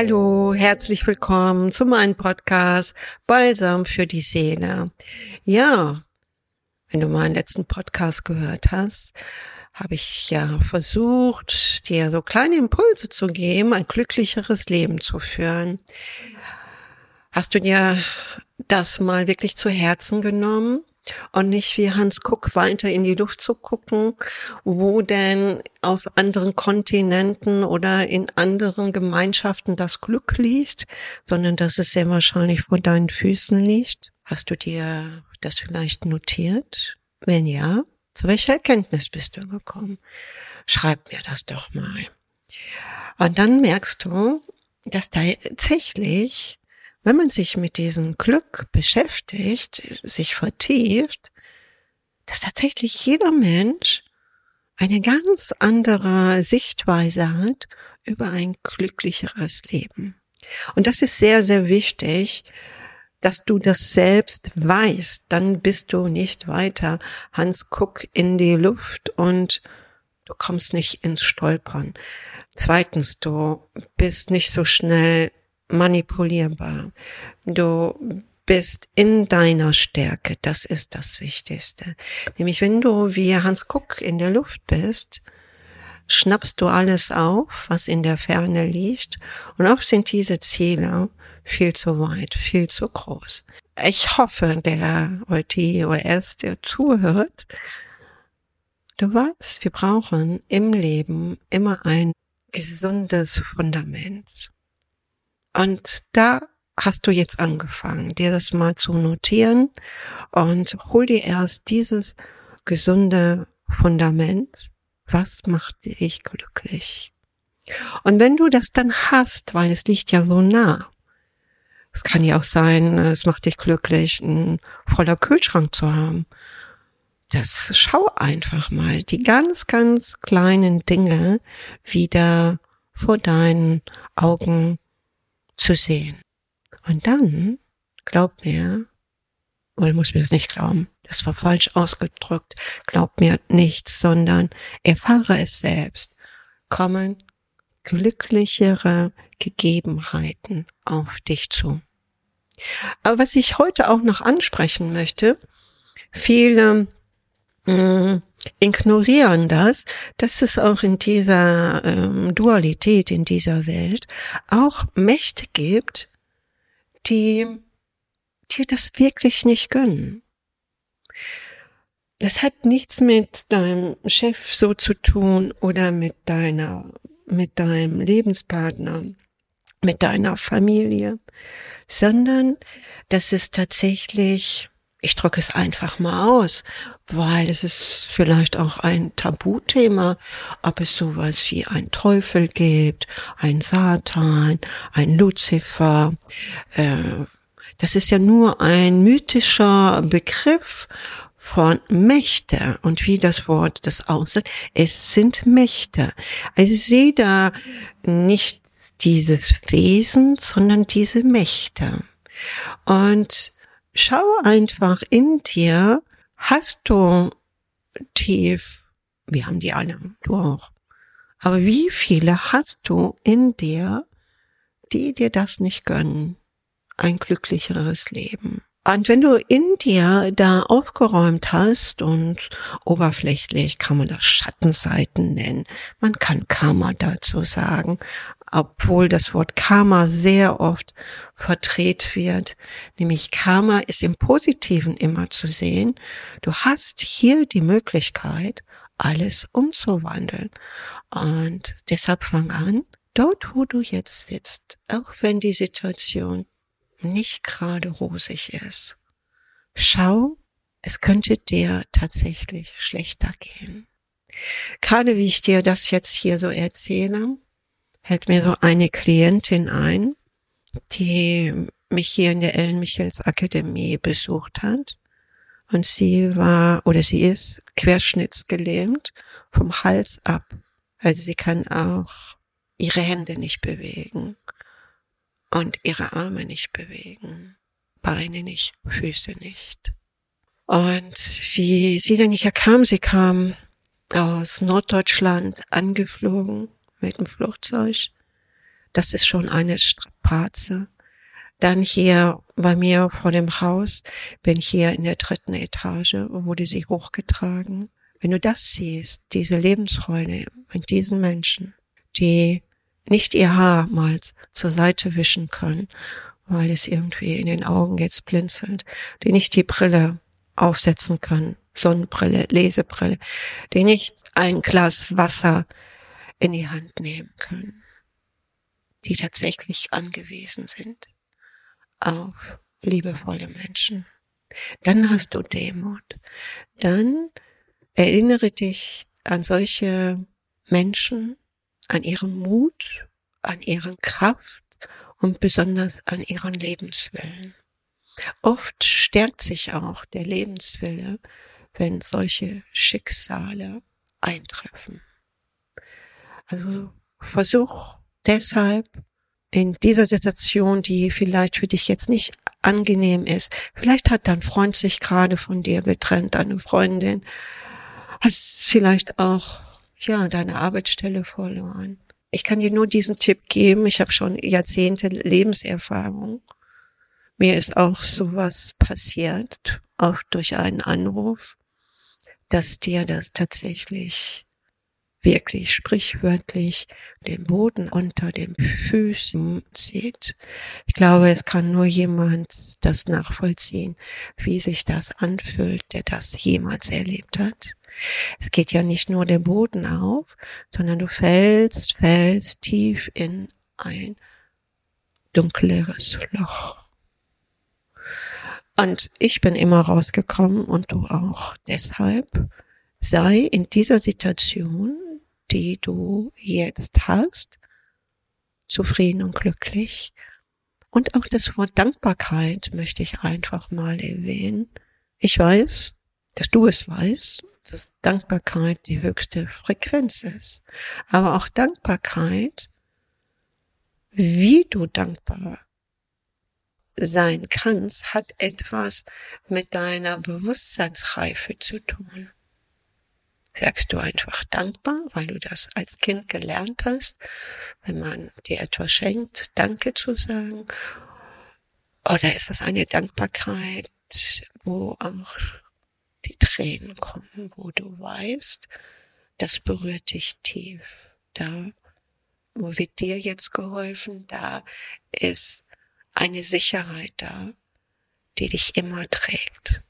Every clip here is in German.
Hallo, herzlich willkommen zu meinem Podcast Balsam für die Seele. Ja, wenn du meinen letzten Podcast gehört hast, habe ich ja versucht, dir so kleine Impulse zu geben, ein glücklicheres Leben zu führen. Hast du dir das mal wirklich zu Herzen genommen? Und nicht wie Hans Kuck weiter in die Luft zu gucken, wo denn auf anderen Kontinenten oder in anderen Gemeinschaften das Glück liegt, sondern dass es sehr wahrscheinlich vor deinen Füßen liegt. Hast du dir das vielleicht notiert? Wenn ja, zu welcher Erkenntnis bist du gekommen? Schreib mir das doch mal. Und dann merkst du, dass tatsächlich wenn man sich mit diesem Glück beschäftigt, sich vertieft, dass tatsächlich jeder Mensch eine ganz andere Sichtweise hat über ein glücklicheres Leben. Und das ist sehr, sehr wichtig, dass du das selbst weißt. Dann bist du nicht weiter Hans Kuck in die Luft und du kommst nicht ins Stolpern. Zweitens, du bist nicht so schnell manipulierbar. Du bist in deiner Stärke. Das ist das Wichtigste. Nämlich wenn du wie Hans Kuck in der Luft bist, schnappst du alles auf, was in der Ferne liegt. Und oft sind diese Ziele viel zu weit, viel zu groß. Ich hoffe, der oder es, der zuhört, du weißt, wir brauchen im Leben immer ein gesundes Fundament. Und da hast du jetzt angefangen, dir das mal zu notieren und hol dir erst dieses gesunde Fundament. Was macht dich glücklich? Und wenn du das dann hast, weil es liegt ja so nah, es kann ja auch sein, es macht dich glücklich, ein voller Kühlschrank zu haben. Das schau einfach mal die ganz, ganz kleinen Dinge wieder vor deinen Augen zu sehen. Und dann, glaub mir, oder muss mir das nicht glauben, das war falsch ausgedrückt, glaub mir nichts, sondern erfahre es selbst, kommen glücklichere Gegebenheiten auf dich zu. Aber was ich heute auch noch ansprechen möchte, viele mh, mm, ignorieren das, dass es auch in dieser ähm, Dualität, in dieser Welt auch Mächte gibt, die dir das wirklich nicht gönnen. Das hat nichts mit deinem Chef so zu tun oder mit deiner, mit deinem Lebenspartner, mit deiner Familie, sondern das ist tatsächlich ich drücke es einfach mal aus, weil es ist vielleicht auch ein Tabuthema, ob es sowas wie ein Teufel gibt, ein Satan, ein Luzifer. Äh, das ist ja nur ein mythischer Begriff von Mächte und wie das Wort das aussagt, es sind Mächte. Also ich sehe da nicht dieses Wesen, sondern diese Mächte. Und schau einfach in dir, hast du tief, wir haben die alle, du auch, aber wie viele hast du in dir, die dir das nicht gönnen, ein glücklicheres Leben? Und wenn du in dir da aufgeräumt hast und oberflächlich kann man das Schattenseiten nennen, man kann Karma dazu sagen, obwohl das Wort Karma sehr oft verdreht wird. Nämlich Karma ist im Positiven immer zu sehen. Du hast hier die Möglichkeit, alles umzuwandeln. Und deshalb fang an, dort wo du jetzt sitzt, auch wenn die Situation nicht gerade rosig ist. Schau, es könnte dir tatsächlich schlechter gehen. Gerade wie ich dir das jetzt hier so erzähle, fällt mir so eine Klientin ein, die mich hier in der Ellen Michels Akademie besucht hat. Und sie war oder sie ist querschnittsgelähmt vom Hals ab. Also sie kann auch ihre Hände nicht bewegen und ihre Arme nicht bewegen, Beine nicht, Füße nicht. Und wie sie dann hier kam, sie kam aus Norddeutschland angeflogen mit dem Flugzeug Das ist schon eine Strapaze. Dann hier bei mir vor dem Haus bin ich hier in der dritten Etage, wurde sie hochgetragen. Wenn du das siehst, diese Lebensfreude mit diesen Menschen, die nicht ihr Haar mal zur Seite wischen können, weil es irgendwie in den Augen jetzt blinzelt, die nicht die Brille aufsetzen können, Sonnenbrille, Lesebrille, die nicht ein Glas Wasser in die Hand nehmen können, die tatsächlich angewiesen sind auf liebevolle Menschen. Dann hast du Demut. Dann erinnere dich an solche Menschen, an ihren Mut, an ihren Kraft und besonders an ihren Lebenswillen. Oft stärkt sich auch der Lebenswille, wenn solche Schicksale eintreffen. Also versuch deshalb in dieser Situation, die vielleicht für dich jetzt nicht angenehm ist, vielleicht hat dein Freund sich gerade von dir getrennt, deine Freundin, hast vielleicht auch ja deine Arbeitsstelle verloren. Ich kann dir nur diesen Tipp geben. Ich habe schon Jahrzehnte Lebenserfahrung. Mir ist auch sowas passiert, oft durch einen Anruf, dass dir das tatsächlich wirklich sprichwörtlich den Boden unter den Füßen sieht. Ich glaube, es kann nur jemand das nachvollziehen, wie sich das anfühlt, der das jemals erlebt hat. Es geht ja nicht nur der Boden auf, sondern du fällst, fällst tief in ein dunkleres Loch. Und ich bin immer rausgekommen und du auch. Deshalb sei in dieser Situation die du jetzt hast, zufrieden und glücklich. Und auch das Wort Dankbarkeit möchte ich einfach mal erwähnen. Ich weiß, dass du es weißt, dass Dankbarkeit die höchste Frequenz ist. Aber auch Dankbarkeit, wie du dankbar sein kannst, hat etwas mit deiner Bewusstseinsreife zu tun sagst du einfach dankbar, weil du das als Kind gelernt hast, wenn man dir etwas schenkt, Danke zu sagen? Oder ist das eine Dankbarkeit, wo auch die Tränen kommen, wo du weißt, das berührt dich tief. Da wo wird dir jetzt geholfen, da ist eine Sicherheit da, die dich immer trägt.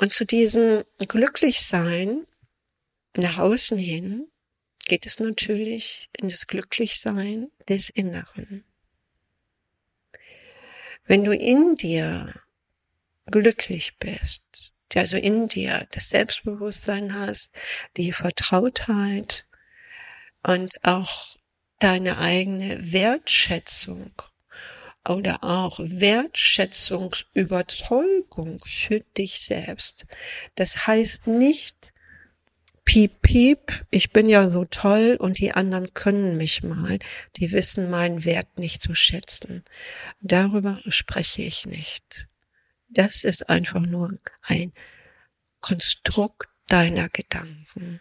Und zu diesem Glücklichsein nach außen hin geht es natürlich in das Glücklichsein des Inneren. Wenn du in dir glücklich bist, also in dir das Selbstbewusstsein hast, die Vertrautheit und auch deine eigene Wertschätzung oder auch Wertschätzungsüberzeugung für dich selbst. Das heißt nicht, piep, piep, ich bin ja so toll und die anderen können mich mal, die wissen meinen Wert nicht zu schätzen. Darüber spreche ich nicht. Das ist einfach nur ein Konstrukt deiner Gedanken.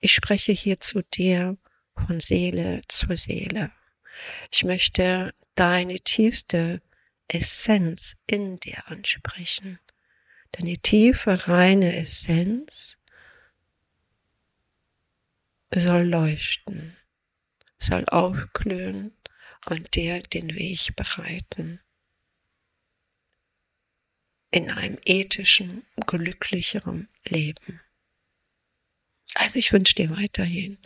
Ich spreche hier zu dir von Seele zu Seele. Ich möchte deine tiefste Essenz in dir ansprechen. Deine tiefe, reine Essenz soll leuchten, soll aufglühen und dir den Weg bereiten. In einem ethischen, glücklicheren Leben. Also ich wünsche dir weiterhin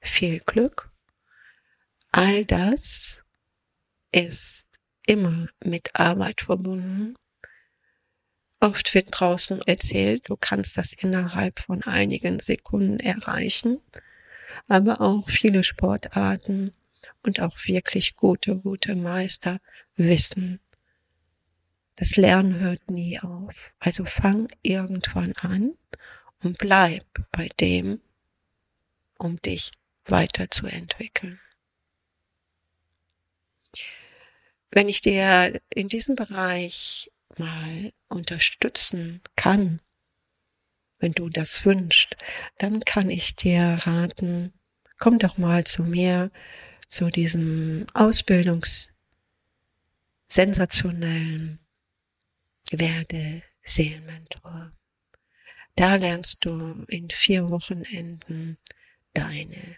viel Glück. All das ist immer mit Arbeit verbunden. Oft wird draußen erzählt, du kannst das innerhalb von einigen Sekunden erreichen, aber auch viele Sportarten und auch wirklich gute, gute Meister wissen, das Lernen hört nie auf. Also fang irgendwann an und bleib bei dem, um dich weiterzuentwickeln. Wenn ich dir in diesem Bereich mal unterstützen kann, wenn du das wünschst, dann kann ich dir raten, komm doch mal zu mir zu diesem Ausbildungssensationellen Werde Seelenmentor. Da lernst du in vier Wochenenden deine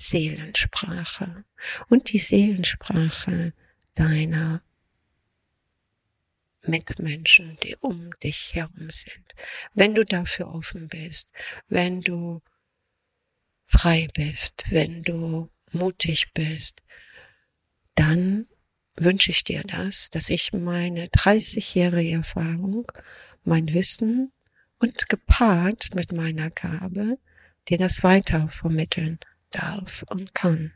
Seelensprache und die Seelensprache deiner Mitmenschen, die um dich herum sind. Wenn du dafür offen bist, wenn du frei bist, wenn du mutig bist, dann wünsche ich dir das, dass ich meine 30-jährige Erfahrung, mein Wissen und gepaart mit meiner Gabe dir das weiter vermitteln darf und kann.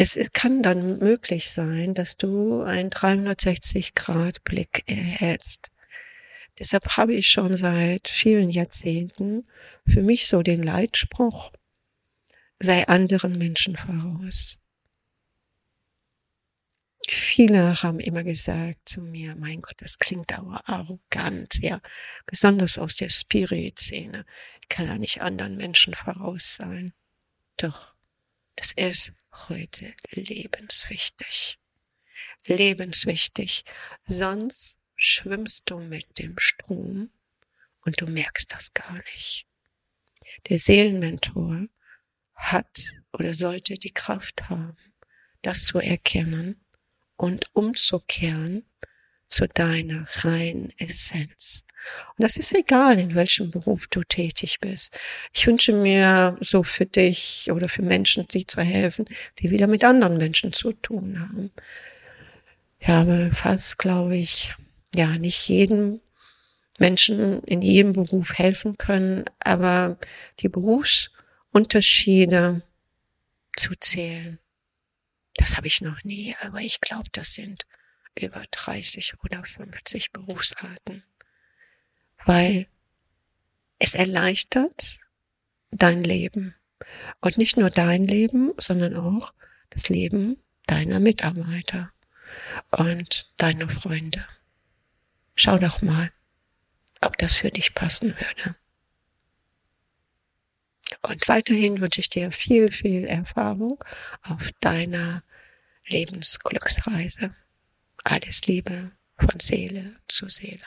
Es kann dann möglich sein, dass du einen 360 Grad Blick erhältst. Deshalb habe ich schon seit vielen Jahrzehnten für mich so den Leitspruch, sei anderen Menschen voraus. Viele haben immer gesagt zu mir, mein Gott, das klingt aber arrogant, ja, besonders aus der Spirit-Szene. Ich kann ja nicht anderen Menschen voraus sein. Doch, das ist heute lebenswichtig. Lebenswichtig. Sonst schwimmst du mit dem Strom und du merkst das gar nicht. Der Seelenmentor hat oder sollte die Kraft haben, das zu erkennen und umzukehren zu deiner reinen Essenz. Und das ist egal, in welchem Beruf du tätig bist. Ich wünsche mir so für dich oder für Menschen, die zu helfen, die wieder mit anderen Menschen zu tun haben. Ich habe fast, glaube ich, ja, nicht jedem Menschen in jedem Beruf helfen können, aber die Berufsunterschiede zu zählen das habe ich noch nie, aber ich glaube, das sind über 30 oder 50 Berufsarten, weil es erleichtert dein Leben und nicht nur dein Leben, sondern auch das Leben deiner Mitarbeiter und deiner Freunde. Schau doch mal, ob das für dich passen würde. Und weiterhin wünsche ich dir viel, viel Erfahrung auf deiner Lebensglücksreise. Alles Liebe von Seele zu Seele.